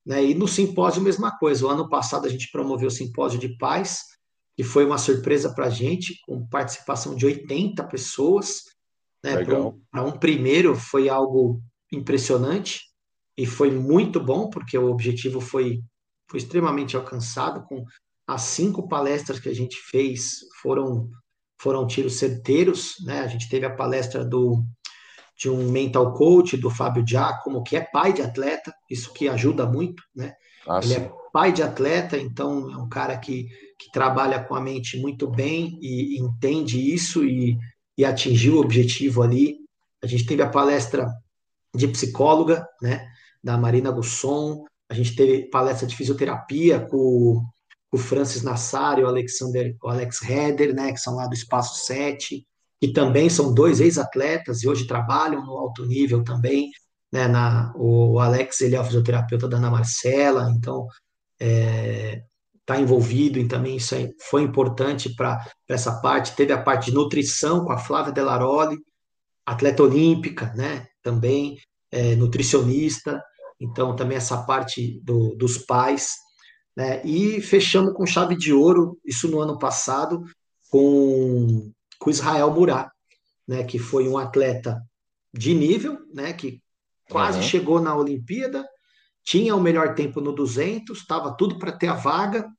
Né? E no simpósio, mesma coisa. O ano passado a gente promoveu o simpósio de paz, que foi uma surpresa para a gente, com participação de 80 pessoas. Né? Para um, um primeiro foi algo impressionante e foi muito bom, porque o objetivo foi, foi extremamente alcançado. Com as cinco palestras que a gente fez, foram, foram tiros certeiros. Né? A gente teve a palestra do de um mental coach do Fábio Giacomo, que é pai de atleta, isso que ajuda muito, né? Ah, Ele é pai de atleta, então é um cara que, que trabalha com a mente muito bem e, e entende isso e, e atingiu o objetivo ali. A gente teve a palestra de psicóloga, né, da Marina Gusson, a gente teve palestra de fisioterapia com, o Francis Nassar e o Alexander, o Alex Heder, né, que são lá do Espaço 7, que também são dois ex-atletas e hoje trabalham no alto nível também. Né, na, o Alex ele é o fisioterapeuta da Ana Marcela, então está é, tá envolvido e também isso foi importante para essa parte. Teve a parte de nutrição com a Flávia Delaroli, atleta olímpica, né, também é, nutricionista, então também essa parte do, dos pais. Né, e fechamos com chave de ouro, isso no ano passado, com com Israel Murat, né, que foi um atleta de nível, né, que quase uhum. chegou na Olimpíada, tinha o melhor tempo no 200, estava tudo para ter a vaga,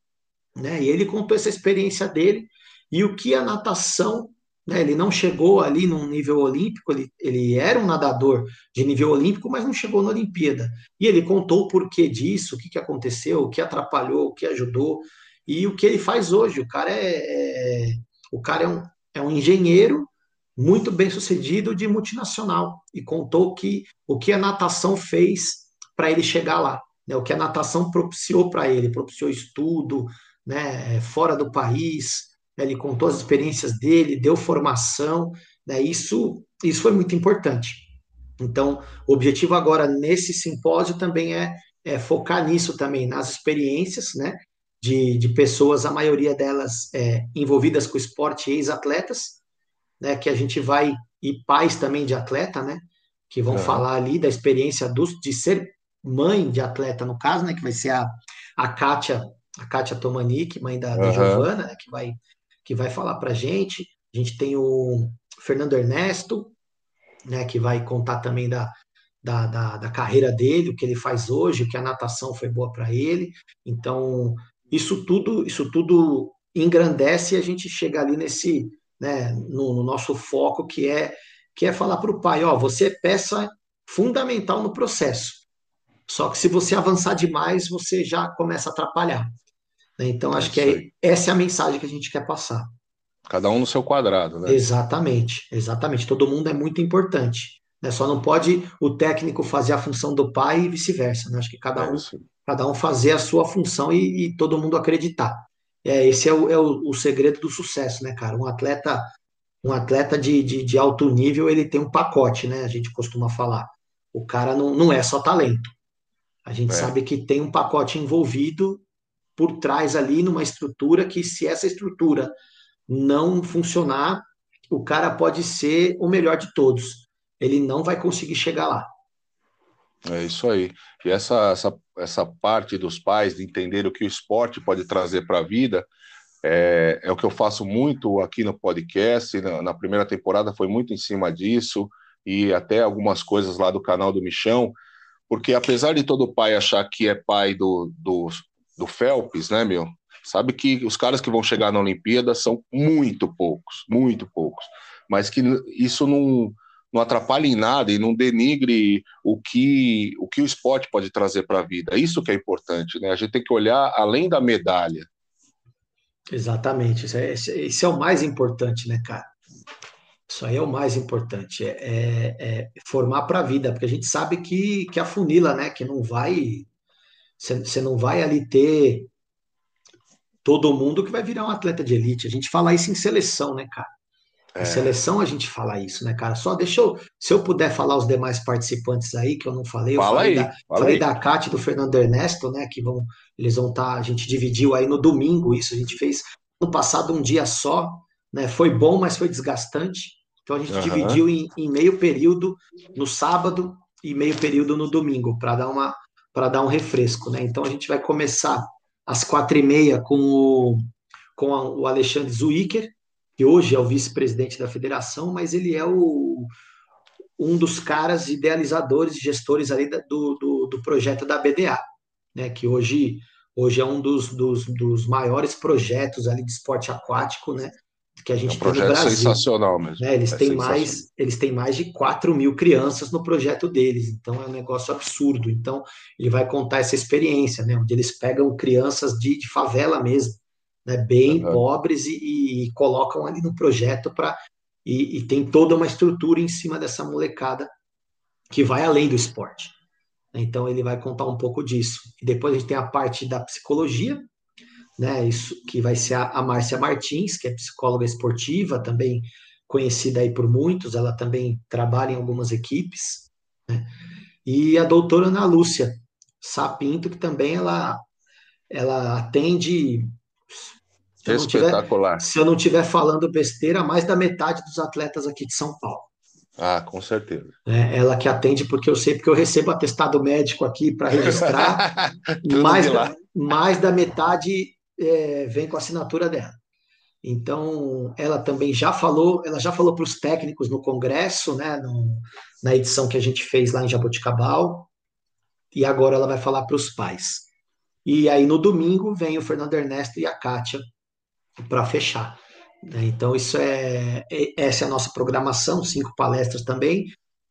né, e ele contou essa experiência dele e o que a natação, né, ele não chegou ali num nível olímpico, ele, ele era um nadador de nível olímpico, mas não chegou na Olimpíada. E ele contou o porquê disso, o que, que aconteceu, o que atrapalhou, o que ajudou e o que ele faz hoje. O cara é, é o cara é um, é um engenheiro muito bem sucedido de multinacional e contou que o que a natação fez para ele chegar lá, né? o que a natação propiciou para ele, propiciou estudo, né? fora do país, né? ele contou as experiências dele, deu formação, né? isso, isso foi muito importante. Então, o objetivo agora nesse simpósio também é, é focar nisso também, nas experiências, né? de, de pessoas, a maioria delas é, envolvidas com esporte, ex-atletas, né, que a gente vai, e pais também de atleta, né, que vão falar ali da experiência dos, de ser mãe de atleta, no caso, né, que vai ser a, a Kátia, a Kátia Tomanik, mãe da, da Giovana, né, que vai, que vai falar para a gente. A gente tem o Fernando Ernesto, né, que vai contar também da, da, da, da, carreira dele, o que ele faz hoje, o que a natação foi boa para ele. Então, isso tudo, isso tudo engrandece e a gente chega ali nesse, né, no, no nosso foco que é que é falar para o pai, ó, você é peça fundamental no processo. Só que se você avançar demais, você já começa a atrapalhar. Né? Então, acho que é, essa é a mensagem que a gente quer passar. Cada um no seu quadrado, né? Exatamente, exatamente. Todo mundo é muito importante. Né? Só não pode o técnico fazer a função do pai e vice-versa. Né? Acho que cada é um, cada um fazer a sua função e, e todo mundo acreditar. É, esse é, o, é o, o, segredo do sucesso, né, cara? Um atleta, um atleta de, de, de, alto nível, ele tem um pacote, né? A gente costuma falar. O cara não, não é só talento. A gente é. sabe que tem um pacote envolvido por trás ali numa estrutura que, se essa estrutura não funcionar, o cara pode ser o melhor de todos ele não vai conseguir chegar lá. É isso aí. E essa, essa, essa parte dos pais de entender o que o esporte pode trazer para a vida é, é, o que eu faço muito aqui no podcast. Na, na, primeira temporada foi muito em cima disso e até algumas coisas lá do canal do Michão, porque apesar de todo pai achar que é pai do, do, do Phelps, né, meu? Sabe que os caras que vão chegar na Olimpíada são muito poucos, muito poucos. Mas que isso não não atrapalhe em nada e não denigre o que o, que o esporte pode trazer para a vida. Isso que é importante, né? A gente tem que olhar além da medalha. Exatamente, isso é, isso é o mais importante, né, cara? Isso aí é o mais importante, é, é, é formar para a vida, porque a gente sabe que, que a funila, né, que não vai, você não vai ali ter todo mundo que vai virar um atleta de elite. A gente fala isso em seleção, né, cara? Em é. seleção a gente fala isso, né, cara? Só deixa eu, se eu puder falar os demais participantes aí, que eu não falei, eu fala falei, aí, da, falei aí. da Cátia e do Fernando Ernesto, né, que vão, eles vão estar, tá, a gente dividiu aí no domingo isso, a gente fez no passado um dia só, né, foi bom, mas foi desgastante, então a gente uhum. dividiu em, em, meio período no sábado e meio período no domingo, para dar uma, para dar um refresco, né, então a gente vai começar às quatro e meia com o, com a, o Alexandre Zuiker, que hoje é o vice-presidente da federação, mas ele é o, um dos caras idealizadores gestores ali do, do, do, projeto da BDA, né, que hoje, hoje é um dos, dos, dos maiores projetos ali de esporte aquático, né, que a gente é um tem no Brasil. sensacional mesmo. Né, eles, é têm mais, eles têm mais de 4 mil crianças no projeto deles, então é um negócio absurdo. Então, ele vai contar essa experiência, né, onde eles pegam crianças de, de favela mesmo, né, bem uhum. pobres e, e, colocam ali no projeto para e, e, tem toda uma estrutura em cima dessa molecada que vai além do esporte. Então ele vai contar um pouco disso. E depois a gente tem a parte da psicologia, né, isso que vai ser a, a Márcia Martins, que é psicóloga esportiva, também conhecida aí por muitos, ela também trabalha em algumas equipes, né? E a doutora Ana Lúcia Sapinto, que também ela ela atende se Espetacular. Tiver, se eu não estiver falando besteira, mais da metade dos atletas aqui de São Paulo. Ah, com certeza. É, ela que atende, porque eu sei, porque eu recebo atestado médico aqui para registrar. mais, da, mais da metade é, vem com a assinatura dela. Então, ela também já falou, ela já falou para os técnicos no congresso, né, no, na edição que a gente fez lá em Jaboticabal, e agora ela vai falar para os pais. E aí no domingo vem o Fernando Ernesto e a Kátia para fechar. Né? Então, isso é, é, essa é a nossa programação, cinco palestras também,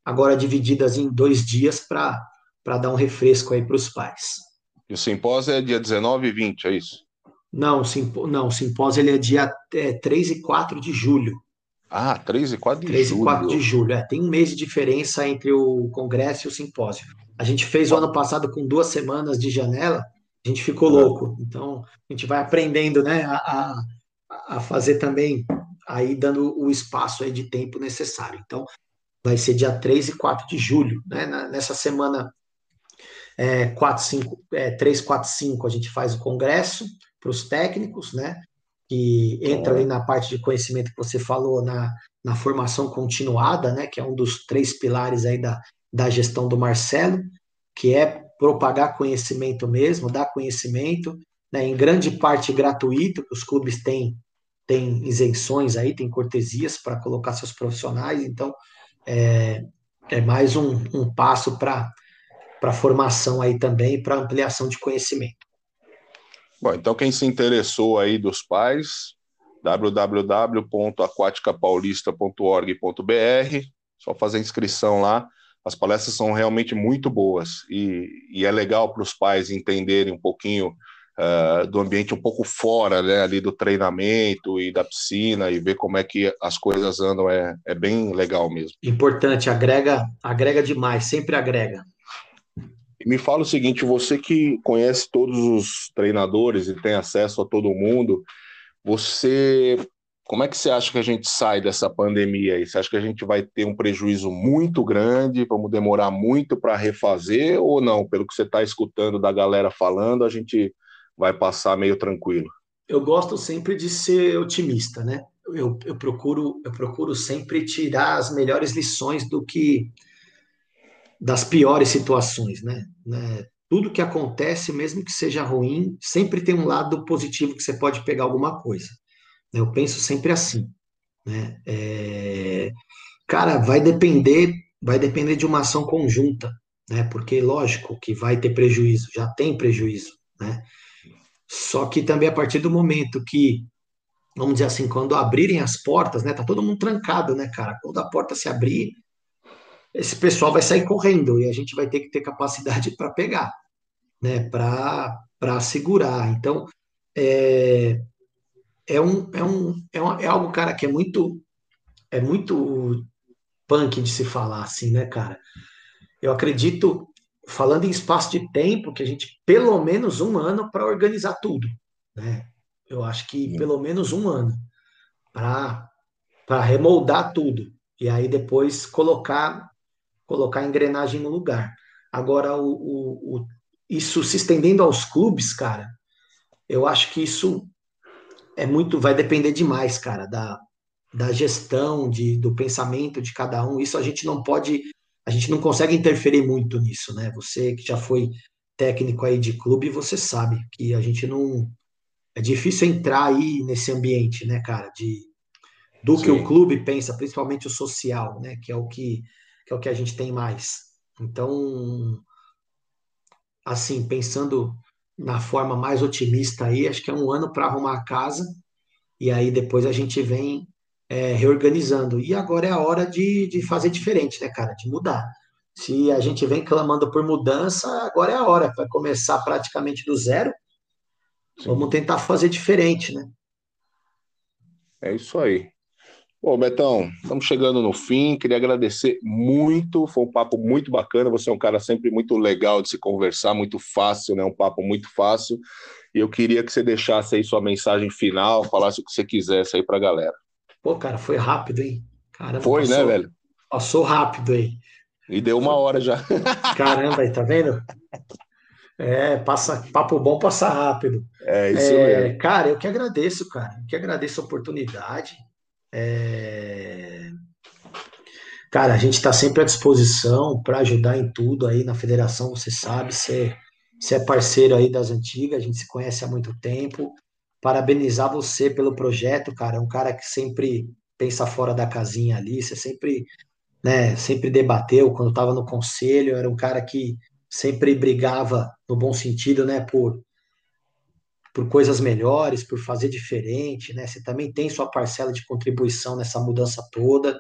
agora divididas em dois dias para dar um refresco aí para os pais. E o simpósio é dia 19 e 20, é isso? Não, simpo, não o simpósio ele é dia é, 3 e 4 de julho. Ah, 3 e 4 de 3 julho. 3 e 4 de julho, é, tem um mês de diferença entre o congresso e o simpósio. A gente fez o ano passado com duas semanas de janela, a gente ficou louco. Então, a gente vai aprendendo, né, a, a fazer também, aí dando o espaço aí de tempo necessário. Então, vai ser dia 3 e 4 de julho, né, nessa semana é, 4, 5, é, 3, 4, 5, a gente faz o congresso para os técnicos, né, que entra ali na parte de conhecimento que você falou, na, na formação continuada, né, que é um dos três pilares aí da, da gestão do Marcelo, que é propagar conhecimento mesmo, dar conhecimento, né, em grande parte gratuito, que os clubes têm, têm isenções aí, têm cortesias para colocar seus profissionais, então é, é mais um, um passo para a formação aí também, para ampliação de conhecimento. Bom, então quem se interessou aí dos pais, www.aquaticapaulista.org.br, só fazer inscrição lá, as palestras são realmente muito boas e, e é legal para os pais entenderem um pouquinho uh, do ambiente um pouco fora, né, ali do treinamento e da piscina e ver como é que as coisas andam é, é bem legal mesmo. Importante, agrega, agrega demais, sempre agrega. Me fala o seguinte, você que conhece todos os treinadores e tem acesso a todo mundo, você como é que você acha que a gente sai dessa pandemia aí? Você acha que a gente vai ter um prejuízo muito grande? Vamos demorar muito para refazer ou não? Pelo que você está escutando da galera falando, a gente vai passar meio tranquilo. Eu gosto sempre de ser otimista, né? Eu, eu procuro eu procuro sempre tirar as melhores lições do que das piores situações, né? né? Tudo que acontece, mesmo que seja ruim, sempre tem um lado positivo que você pode pegar alguma coisa. Eu penso sempre assim, né? É... Cara, vai depender, vai depender de uma ação conjunta, né? Porque lógico que vai ter prejuízo, já tem prejuízo, né? Só que também a partir do momento que, vamos dizer assim, quando abrirem as portas, né? Tá todo mundo trancado, né, cara? Quando a porta se abrir, esse pessoal vai sair correndo e a gente vai ter que ter capacidade para pegar, né? Para segurar. Então, é, é um, é um, é, um, é algo, cara, que é muito, é muito punk de se falar assim, né, cara? Eu acredito, falando em espaço de tempo, que a gente pelo menos um ano para organizar tudo, né? Eu acho que pelo menos um ano para para remoldar tudo e aí depois colocar colocar a engrenagem no lugar. Agora o, o, o isso se estendendo aos clubes, cara, eu acho que isso é muito, vai depender demais, cara, da, da gestão, de, do pensamento de cada um. Isso a gente não pode, a gente não consegue interferir muito nisso, né? Você que já foi técnico aí de clube, você sabe que a gente não é difícil entrar aí nesse ambiente, né, cara, de do Sim. que o clube pensa, principalmente o social, né, que é o que, que é o que a gente tem mais. Então, assim, pensando na forma mais otimista aí, acho que é um ano para arrumar a casa, e aí depois a gente vem é, reorganizando. E agora é a hora de, de fazer diferente, né, cara? De mudar. Se a gente vem clamando por mudança, agora é a hora, para começar praticamente do zero. Sim. Vamos tentar fazer diferente, né? É isso aí. Bom, Betão, estamos chegando no fim. Queria agradecer muito. Foi um papo muito bacana. Você é um cara sempre muito legal de se conversar, muito fácil, né? Um papo muito fácil. E eu queria que você deixasse aí sua mensagem final, falasse o que você quisesse aí para a galera. Pô, cara, foi rápido, hein? Caramba, foi, né, passou, né, velho? Passou rápido aí. E deu uma hora já. Caramba, aí, tá vendo? É, passa, papo bom passa rápido. É, isso é, mesmo. Cara, eu que agradeço, cara. Eu que agradeço a oportunidade. É... Cara, a gente está sempre à disposição para ajudar em tudo aí na federação, você sabe, você, você é parceiro aí das antigas, a gente se conhece há muito tempo. Parabenizar você pelo projeto, cara, é um cara que sempre pensa fora da casinha ali, você sempre, né, sempre debateu quando estava no conselho, era um cara que sempre brigava no bom sentido, né, por por coisas melhores, por fazer diferente, né? Você também tem sua parcela de contribuição nessa mudança toda.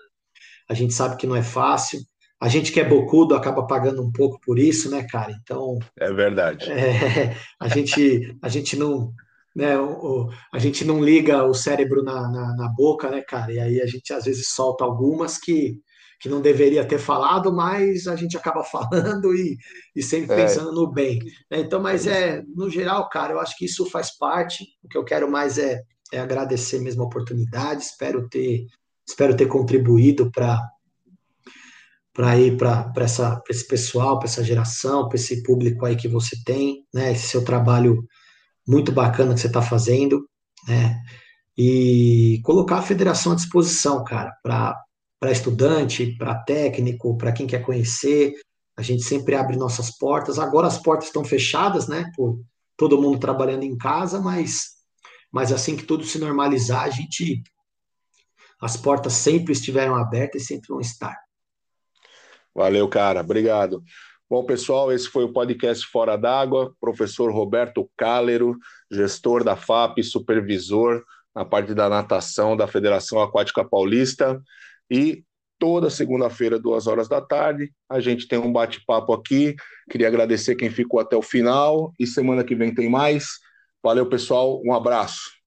A gente sabe que não é fácil. A gente que é bocudo acaba pagando um pouco por isso, né, cara? Então. É verdade. É, a, gente, a gente não. Né, o, a gente não liga o cérebro na, na, na boca, né, cara? E aí a gente às vezes solta algumas que, que não deveria ter falado, mas a gente acaba falando e, e sempre é. pensando no bem. Né? Então, mas é, no geral, cara, eu acho que isso faz parte. O que eu quero mais é, é agradecer mesmo a oportunidade, espero ter, espero ter contribuído para para ir para esse pessoal, para essa geração, para esse público aí que você tem, né? Esse seu trabalho muito bacana que você está fazendo, né? E colocar a federação à disposição, cara, para para estudante, para técnico, para quem quer conhecer. A gente sempre abre nossas portas. Agora as portas estão fechadas, né? Por todo mundo trabalhando em casa, mas, mas assim que tudo se normalizar, a gente. As portas sempre estiveram abertas e sempre vão estar. Valeu, cara. Obrigado. Bom, pessoal, esse foi o podcast Fora d'Água. Professor Roberto Cálero, gestor da FAP, supervisor na parte da natação da Federação Aquática Paulista. E toda segunda-feira, duas horas da tarde, a gente tem um bate-papo aqui. Queria agradecer quem ficou até o final. E semana que vem tem mais. Valeu, pessoal. Um abraço.